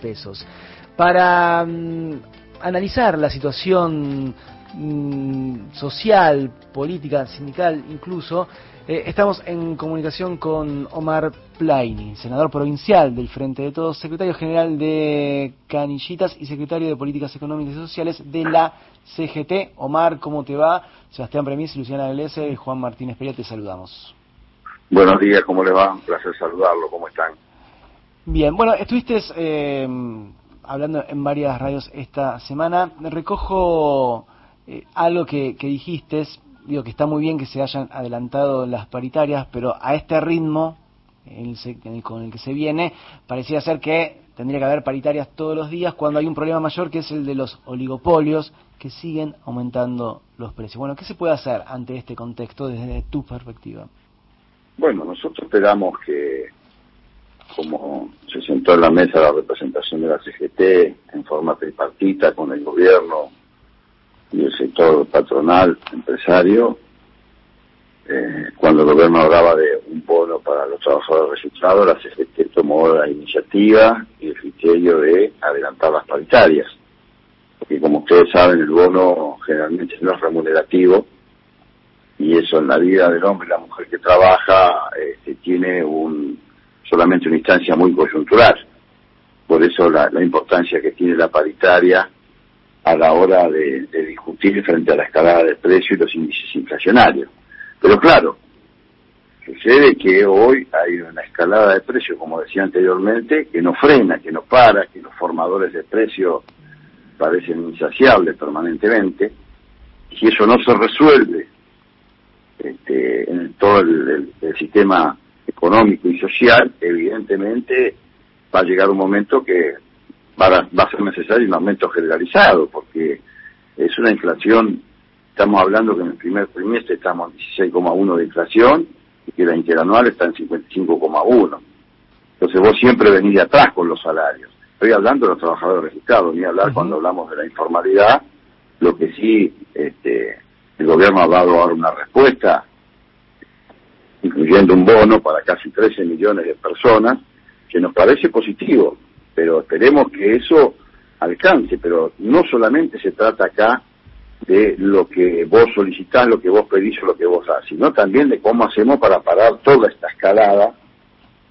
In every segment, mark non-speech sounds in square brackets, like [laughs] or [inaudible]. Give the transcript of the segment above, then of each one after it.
pesos. Para mm, analizar la situación mm, social, política, sindical incluso, eh, estamos en comunicación con Omar Plaini, senador provincial del Frente de Todos, secretario general de Canillitas y secretario de Políticas Económicas y Sociales de la CGT. Omar, ¿cómo te va? Sebastián Premis, Luciana Glese y Juan Martínez Perea, te saludamos. Buenos días, ¿cómo le va? Un placer saludarlo, ¿cómo están? Bien, bueno, estuviste eh, hablando en varias radios esta semana. Recojo eh, algo que, que dijiste, digo que está muy bien que se hayan adelantado las paritarias, pero a este ritmo con el que se viene, parecía ser que tendría que haber paritarias todos los días cuando hay un problema mayor que es el de los oligopolios que siguen aumentando los precios. Bueno, ¿qué se puede hacer ante este contexto desde tu perspectiva? Bueno, nosotros esperamos que, como se sentó en la mesa la representación de la CGT en forma tripartita con el gobierno y el sector patronal, empresario, eh, cuando el gobierno hablaba de un bono para los trabajadores registrados, la CGT tomó la iniciativa y el criterio de adelantar las paritarias. Porque como ustedes saben, el bono generalmente no es remunerativo y eso en la vida del hombre y la mujer que trabaja este, tiene un solamente una instancia muy coyuntural. Por eso la, importancia que tiene la paritaria a la hora de, discutir frente a la escalada de precios y los índices inflacionarios. Pero claro, sucede que hoy hay una escalada de precios, como decía anteriormente, que no frena, que no para, que los formadores de precios parecen insaciables permanentemente. Si eso no se resuelve este, en todo el, sistema económico y social, evidentemente va a llegar un momento que va a, va a ser necesario un aumento generalizado, porque es una inflación Estamos hablando que en el primer trimestre estamos en 16,1 de inflación y que la interanual está en 55,1. Entonces vos siempre venís de atrás con los salarios. Estoy hablando de los trabajadores registrados, ni hablar cuando hablamos de la informalidad. Lo que sí, este, el gobierno ha dado ahora una respuesta, incluyendo un bono para casi 13 millones de personas, que nos parece positivo, pero esperemos que eso alcance. Pero no solamente se trata acá de lo que vos solicitás, lo que vos pedís o lo que vos haces, sino también de cómo hacemos para parar toda esta escalada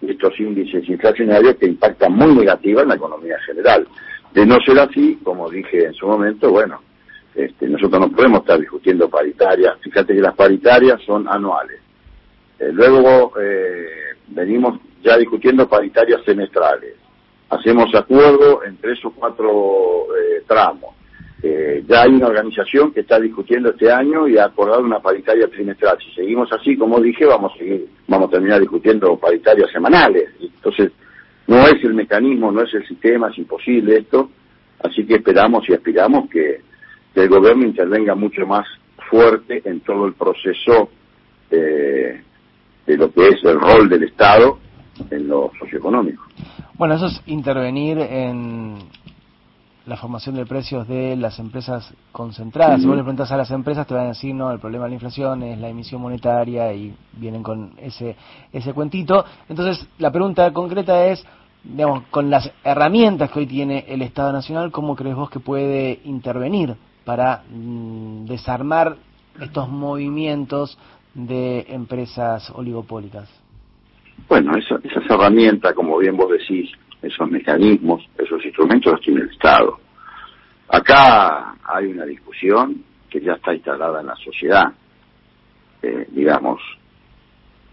de estos índices inflacionarios que impactan muy negativa en la economía general. De no ser así, como dije en su momento, bueno, este, nosotros no podemos estar discutiendo paritarias. Fíjate que las paritarias son anuales. Eh, luego eh, venimos ya discutiendo paritarias semestrales. Hacemos acuerdo en tres o cuatro eh, tramos eh, ya hay una organización que está discutiendo este año y ha acordado una paritaria trimestral. Si seguimos así, como dije, vamos a seguir, vamos a terminar discutiendo paritarias semanales. Entonces, no es el mecanismo, no es el sistema, es imposible esto. Así que esperamos y aspiramos que, el gobierno intervenga mucho más fuerte en todo el proceso de lo que es el rol del Estado en lo socioeconómico. Bueno, eso es intervenir en, la formación de precios de las empresas concentradas. Si vos le preguntas a las empresas, te van a decir, no, el problema de la inflación es la emisión monetaria y vienen con ese, ese cuentito. Entonces, la pregunta concreta es, digamos, con las herramientas que hoy tiene el Estado Nacional, ¿cómo crees vos que puede intervenir para mm, desarmar estos movimientos de empresas oligopólicas? Bueno, esas herramientas, como bien vos decís, esos mecanismos, esos instrumentos los tiene el Estado. Acá hay una discusión que ya está instalada en la sociedad. Eh, digamos,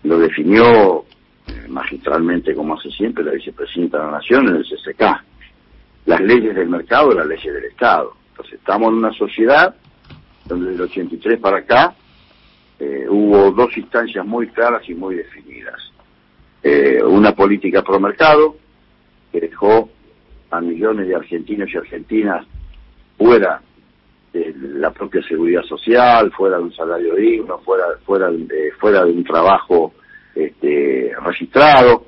lo definió eh, magistralmente, como hace siempre, la vicepresidenta de la Nación en el CCK. Las leyes del mercado y las leyes del Estado. Entonces, estamos en una sociedad donde del 83 para acá eh, hubo dos instancias muy claras y muy definidas. una política pro mercado, que dejó a millones de argentinos y argentinas fuera de la propia seguridad social, fuera de un salario digno, fuera fuera de, fuera de un trabajo este, registrado,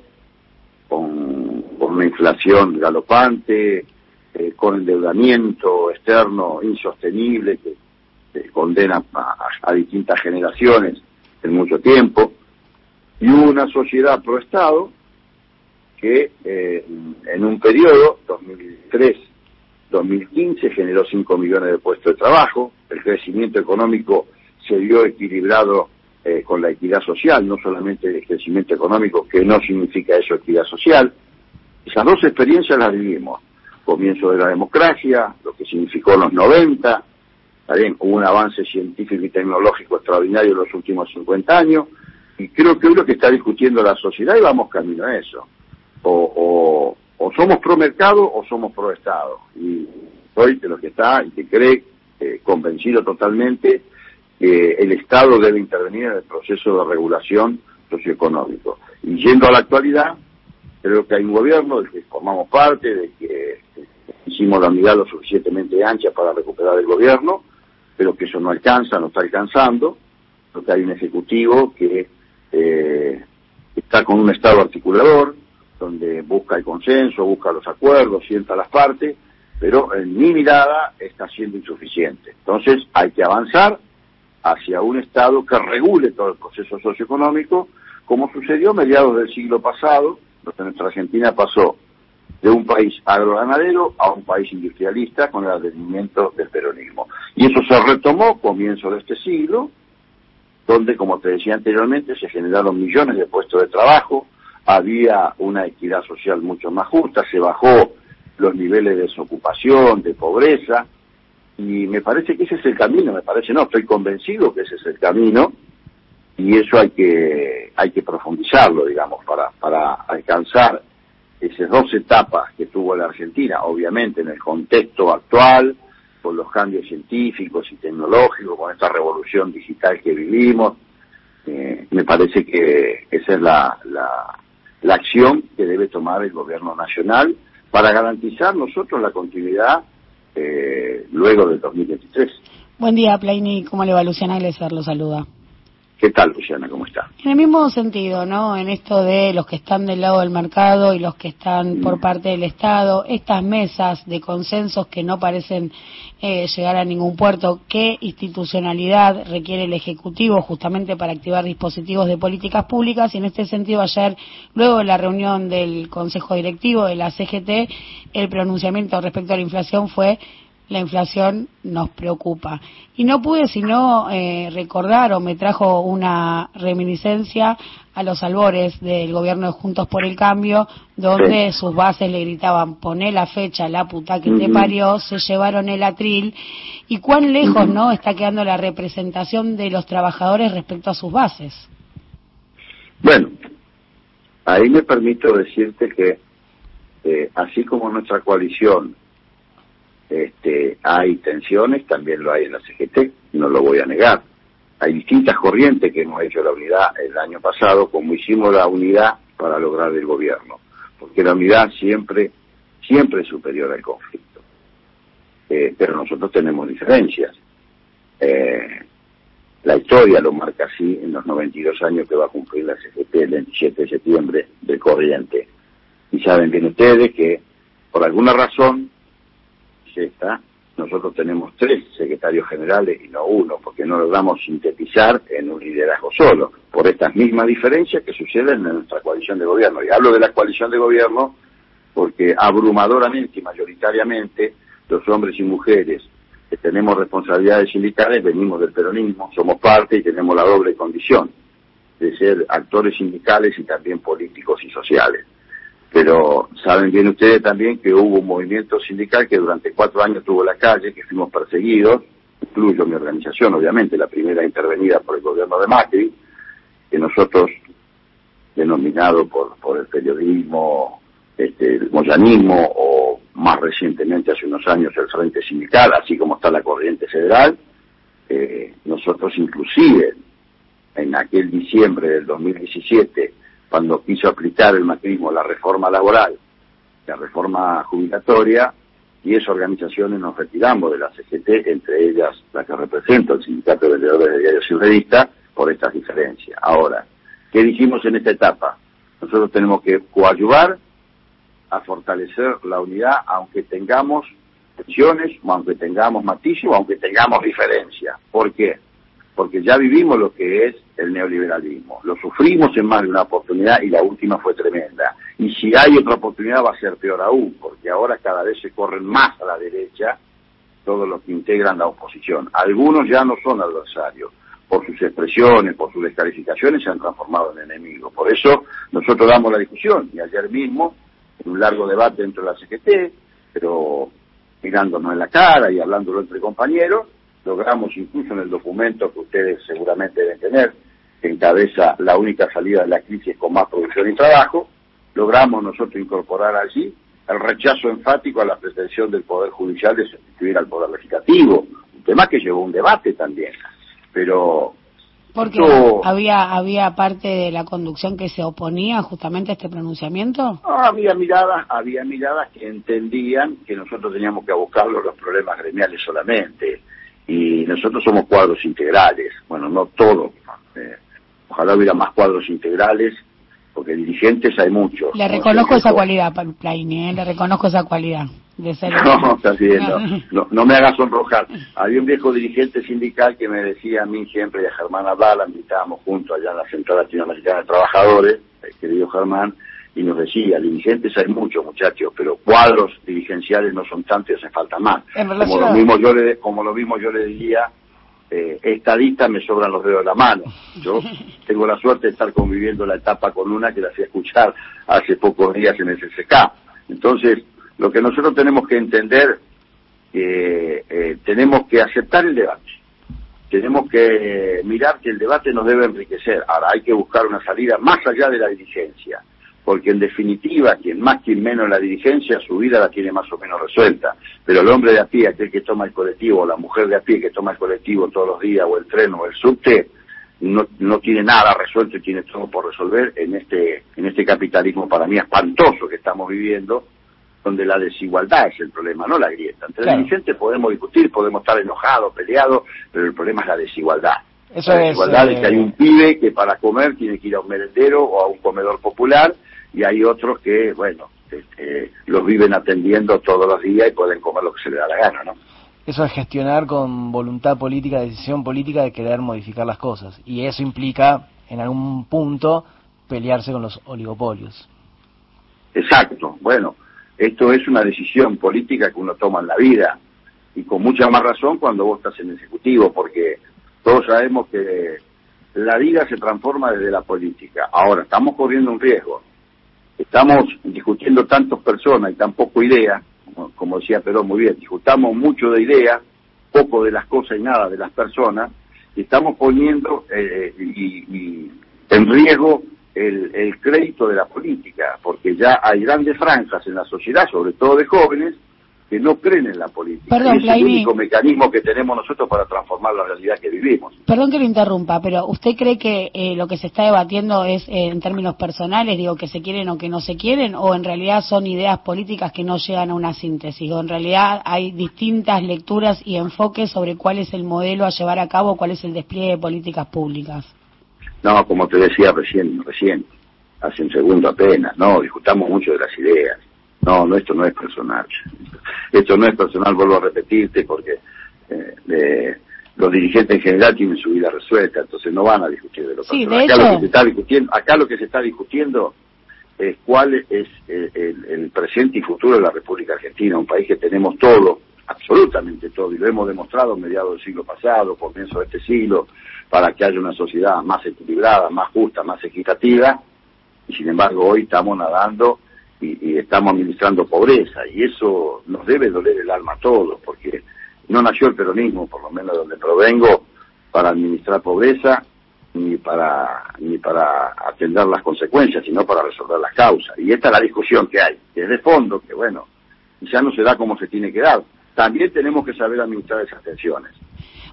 con, con una inflación galopante, eh, con endeudamiento externo insostenible que, condena a, distintas generaciones en mucho tiempo, y una sociedad pro Estado que eh, en un periodo, 2003-2015, generó 5 millones de puestos de trabajo, el crecimiento económico se vio equilibrado eh, con la equidad social, no solamente el crecimiento económico, que no significa eso equidad social. Esas dos experiencias las vivimos. Comienzo de la democracia, lo que significó los 90, también hubo un avance científico y tecnológico extraordinario en los últimos 50 años, y creo que hoy lo que está discutiendo la sociedad y vamos camino a eso. O, o, somos pro mercado o somos pro Estado. Y soy de los que está y que cree, eh, convencido totalmente, que el Estado debe intervenir en el proceso de regulación socioeconómico. Y yendo a la actualidad, creo que hay un gobierno del que formamos parte, de que hicimos la unidad lo suficientemente ancha para recuperar el gobierno, pero que eso no alcanza, no está alcanzando. Creo que hay un ejecutivo que eh, está con un Estado articulador, donde busca el consenso, busca los acuerdos, sienta las partes, pero en mi mirada está siendo insuficiente. Entonces hay que avanzar hacia un Estado que regule todo el proceso socioeconómico, como sucedió a mediados del siglo pasado, donde nuestra Argentina pasó de un país agroganadero a un país industrialista con el advenimiento del peronismo. Y eso se retomó comienzo de este siglo, donde, como te decía anteriormente, se generaron millones de puestos de trabajo, había una equidad social mucho más justa, se bajó los niveles de desocupación, de pobreza, y me parece que ese es el camino, me parece no, estoy convencido que ese es el camino, y eso hay que, hay que profundizarlo, digamos, para, para alcanzar esas dos etapas que tuvo la Argentina, obviamente en el contexto actual, con los cambios científicos y tecnológicos, con esta revolución digital que vivimos, eh, me parece que esa es la, la, acción que debe tomar el gobierno nacional para garantizar nosotros la continuidad eh, luego del 2023. Buen día, Plaini. ¿Cómo le va Luciana Glesser? Lo saluda. ¿Qué tal, Luciana? ¿Cómo está? En el mismo sentido, ¿no? En esto de los que están del lado del mercado y los que están por parte del Estado, estas mesas de consensos que no parecen eh, llegar a ningún puerto, ¿qué institucionalidad requiere el Ejecutivo justamente para activar dispositivos de políticas públicas? Y en este sentido, ayer, luego de la reunión del Consejo Directivo de la CGT, el pronunciamiento respecto a la inflación fue la inflación nos preocupa. Y no pude sino eh, recordar o me trajo una reminiscencia a los albores del gobierno de Juntos por el Cambio, donde sus bases le gritaban, poné la fecha, la puta que te parió, se llevaron el atril, y cuán lejos no está quedando la representación de los trabajadores respecto a sus bases. Bueno, ahí me permito decirte que eh, así como nuestra coalición este, hay tensiones, también lo hay en la CGT, no lo voy a negar. Hay distintas corrientes que hemos hecho la unidad el año pasado, como hicimos la unidad para lograr el gobierno, porque la unidad siempre, siempre es superior al conflicto. Eh, pero nosotros tenemos diferencias. Eh, la historia lo marca así en los 92 años que va a cumplir la CGT el 27 de septiembre de corriente. Y saben bien ustedes que por alguna razón esta, nosotros tenemos tres secretarios generales y no uno, porque no logramos sintetizar en un liderazgo solo, por estas mismas diferencias que suceden en nuestra coalición de gobierno. Y hablo de la coalición de gobierno porque abrumadoramente y mayoritariamente los hombres y mujeres que tenemos responsabilidades sindicales venimos del peronismo, somos parte y tenemos la doble condición de ser actores sindicales y también políticos y sociales pero saben bien ustedes también que hubo un movimiento sindical que durante cuatro años tuvo la calle, que fuimos perseguidos, incluyo mi organización, obviamente, la primera intervenida por el gobierno de Macri, que nosotros, denominado por, por el periodismo, este, el moyanismo, o más recientemente, hace unos años, el Frente Sindical, así como está la corriente federal, eh, nosotros inclusive, en aquel diciembre del 2017, cuando quiso aplicar el macrismo la reforma laboral, la reforma jubilatoria, y esas organizaciones nos retiramos de la CGT, entre ellas la que representa el Sindicato de Vendedores de Diarios y Revistas, por estas diferencias. Ahora, ¿qué dijimos en esta etapa? Nosotros tenemos que coadyuvar a fortalecer la unidad, aunque tengamos tensiones, aunque tengamos matices, aunque tengamos diferencias. ¿Por qué? Porque ya vivimos lo que es el neoliberalismo. Lo sufrimos en más de una oportunidad y la última fue tremenda. Y si hay otra oportunidad va a ser peor aún, porque ahora cada vez se corren más a la derecha todos los que integran la oposición. Algunos ya no son adversarios. Por sus expresiones, por sus descalificaciones, se han transformado en enemigos. Por eso nosotros damos la discusión. Y ayer mismo, en un largo debate dentro de la CGT, pero mirándonos en la cara y hablándolo entre compañeros, logramos incluso en el documento que ustedes seguramente deben tener, que encabeza la única salida de la crisis con más producción y trabajo, logramos nosotros incorporar allí el rechazo enfático a la pretensión del Poder Judicial de sustituir al Poder Legislativo, un tema que llevó un debate también, pero... Porque había había parte de la conducción que se oponía justamente a este pronunciamiento. había miradas, había miradas que entendían que nosotros teníamos que buscarlo los problemas gremiales solamente y nosotros somos cuadros integrales, bueno, no todos, eh, ojalá hubiera más cuadros integrales, porque dirigentes hay muchos. Le reconozco esa cualidad, Plaini, ¿eh? le reconozco esa cualidad. De ser [laughs] no, está bien, [laughs] no, no, me hagas sonrojar. Había un viejo dirigente sindical que me decía a mí siempre y a Germán Abdala, invitábamos juntos allá en la Central Latinoamericana de Trabajadores, el querido Germán, y nos decía, dirigentes hay muchos muchachos, pero cuadros dirigenciales no son tantos y hace falta más. Como lo mismo yo le, como lo mismo yo le diría, eh, estadista me sobran los dedos de la mano. Yo [laughs] tengo la suerte de estar conviviendo la etapa con una que la fui a escuchar hace pocos días en el CCK. Entonces, lo que nosotros tenemos que entender, eh, eh, tenemos que aceptar el debate. Tenemos que mirar que el debate nos debe enriquecer. Ahora hay que buscar una salida más allá de la dirigencia porque en definitiva, quien más, quien menos la dirigencia, su vida la tiene más o menos resuelta. Pero el hombre de a pie, aquel que toma el colectivo, o la mujer de a pie que toma el colectivo todos los días, o el tren o el subte, no, no tiene nada resuelto y tiene todo por resolver en este, en este capitalismo para mí espantoso que estamos viviendo, donde la desigualdad es el problema, no la grieta. Entre dirigentes podemos discutir, podemos estar enojados, peleados, pero el problema es la desigualdad. la desigualdad es, que hay eh, un pibe que para comer tiene que ir a un merendero o a un comedor popular y hay otros que, bueno, este, los viven atendiendo todos los días y pueden comer lo que se les da la gana, ¿no? Eso es gestionar con voluntad política, decisión política de querer modificar las cosas. Y eso implica, en algún punto, pelearse con los oligopolios. Exacto. Bueno, esto es una decisión política que uno toma en la vida. Y con mucha más razón cuando vos estás en el Ejecutivo, porque todos sabemos que la vida se transforma desde la política. Ahora, estamos corriendo un riesgo estamos discutiendo tantas personas y tan poco idea, como decía Perón muy bien, discutamos mucho de ideas, poco de las cosas y nada de las personas, y estamos poniendo eh, y, en riesgo el, el crédito de la política, porque ya hay grandes franjas en la sociedad, sobre todo de jóvenes, que no creen en la política. es el único mecanismo que tenemos nosotros para transformar la realidad que vivimos. Perdón que lo interrumpa, pero ¿usted cree que eh, lo que se está debatiendo es eh, en términos personales, digo, que se quieren o que no se quieren, o en realidad son ideas políticas que no llegan a una síntesis, o en realidad hay distintas lecturas y enfoques sobre cuál es el modelo a llevar a cabo, cuál es el despliegue de políticas públicas? No, como te decía recién, recién, hace un segundo apenas, no, discutamos mucho de las ideas no, no, esto no es personal. Esto no es personal, vuelvo a repetirte, porque eh, los dirigentes en general tienen su vida resuelta, entonces no van a discutir de lo personal. acá, lo que se está discutiendo, acá lo que se está discutiendo es cuál es el, presente y futuro de la República Argentina, un país que tenemos todo, absolutamente todo, y lo hemos demostrado a mediados del siglo pasado, comienzo de este siglo, para que haya una sociedad más equilibrada, más justa, más equitativa, y sin embargo hoy estamos nadando y, estamos administrando pobreza y eso nos debe doler el alma a todos porque no nació el peronismo, por lo menos donde provengo, para administrar pobreza ni para ni para atender las consecuencias, sino para resolver las causas. Y esta es la discusión que hay, que es de fondo, que bueno, ya no se da como se tiene que dar. También tenemos que saber administrar esas tensiones.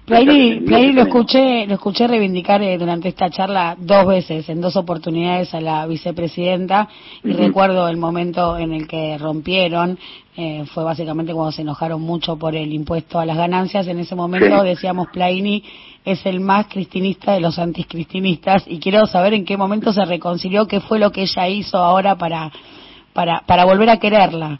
Plairi, lo escuché, lo escuché reivindicar eh, durante esta charla dos veces, en dos oportunidades a la vicepresidenta, y recuerdo el momento en el que rompieron, eh, fue básicamente cuando se enojaron mucho por el impuesto a las ganancias. En ese momento decíamos Plaini es el más cristinista de los anticristinistas, y quiero saber en qué momento se reconcilió, qué fue lo que ella hizo ahora para, para, para volver a quererla.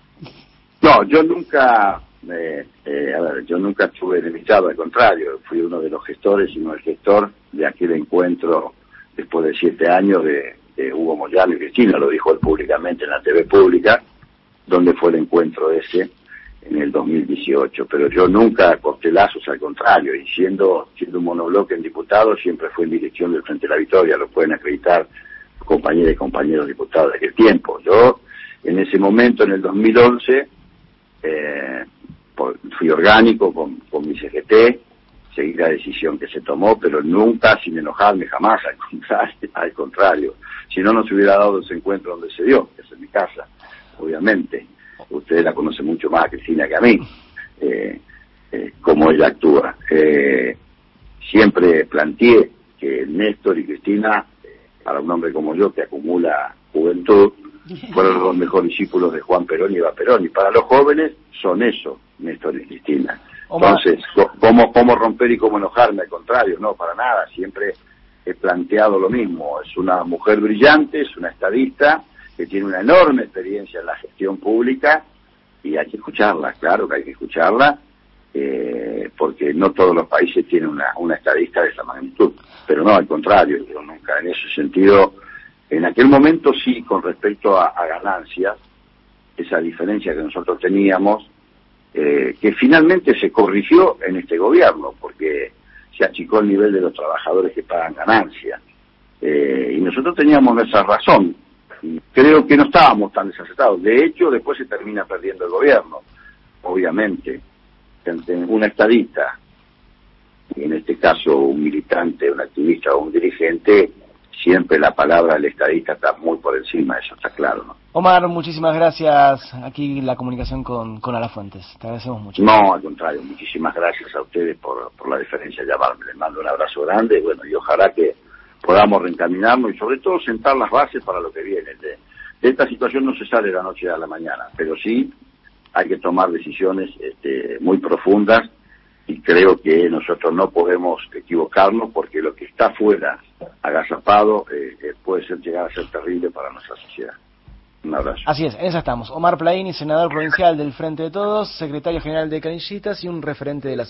No, yo nunca eh, eh, a ver, yo nunca estuve enemistado, al contrario, fui uno de los gestores y no el gestor de aquel encuentro después de siete años de, Hugo Moyano y Cristina, lo dijo él públicamente en la TV pública, donde fue el encuentro ese en el 2018. Pero yo nunca corté lazos, al contrario, y siendo, siendo un monobloque en diputados, siempre fue en dirección del Frente de la Victoria, lo pueden acreditar compañeras y compañeros diputados de aquel tiempo. Yo, en ese momento, en el 2011, eh, fui orgánico con, con mi CGT, seguí la decisión que se tomó, pero nunca sin enojarme, jamás, [laughs] al contrario. Si no, no se hubiera dado ese encuentro donde se dio, que es en mi casa, obviamente. Ustedes la conocen mucho más a Cristina que a mí, eh, eh, cómo ella actúa. Eh, siempre planteé que Néstor y Cristina, para un hombre como yo que acumula juventud, fueron los mejores discípulos de Juan Perón y Eva Perón. Y para los jóvenes son eso, Néstor y Cristina. Entonces, ¿cómo, ¿cómo romper y cómo enojarme? Al contrario, no, para nada. Siempre he planteado lo mismo. Es una mujer brillante, es una estadista que tiene una enorme experiencia en la gestión pública y hay que escucharla, claro que hay que escucharla, eh, porque no todos los países tienen una, una estadista de esa magnitud. Pero no, al contrario, yo nunca en ese sentido en aquel momento sí, con respecto a, ganancias, esa diferencia que nosotros teníamos, eh, que finalmente se corrigió en este gobierno, porque se achicó el nivel de los trabajadores que pagan ganancias. Eh, y nosotros teníamos esa razón. Y creo que no estábamos tan desacertados. De hecho, después se termina perdiendo el gobierno, obviamente. Un estadista, en este caso un militante, un activista o un dirigente, siempre la palabra del estadista está muy por encima, eso está claro, ¿no? Omar, muchísimas gracias. Aquí la comunicación con, con Fuentes. Te agradecemos mucho. No, al contrario, muchísimas gracias a ustedes por, por la diferencia de llamarme. Les mando un abrazo grande bueno, y ojalá que podamos reencaminarnos y sobre todo sentar las bases para lo que viene. De, esta situación no se sale de la noche a la mañana, pero sí hay que tomar decisiones este, muy profundas y creo que nosotros no podemos equivocarnos porque lo que está fuera agazapado eh, eh, puede ser llegar a ser terrible para nuestra sociedad. Un abrazo. Así es, en esa estamos. Omar Plaini, senador provincial del Frente de Todos, secretario general de Canillitas y un referente de la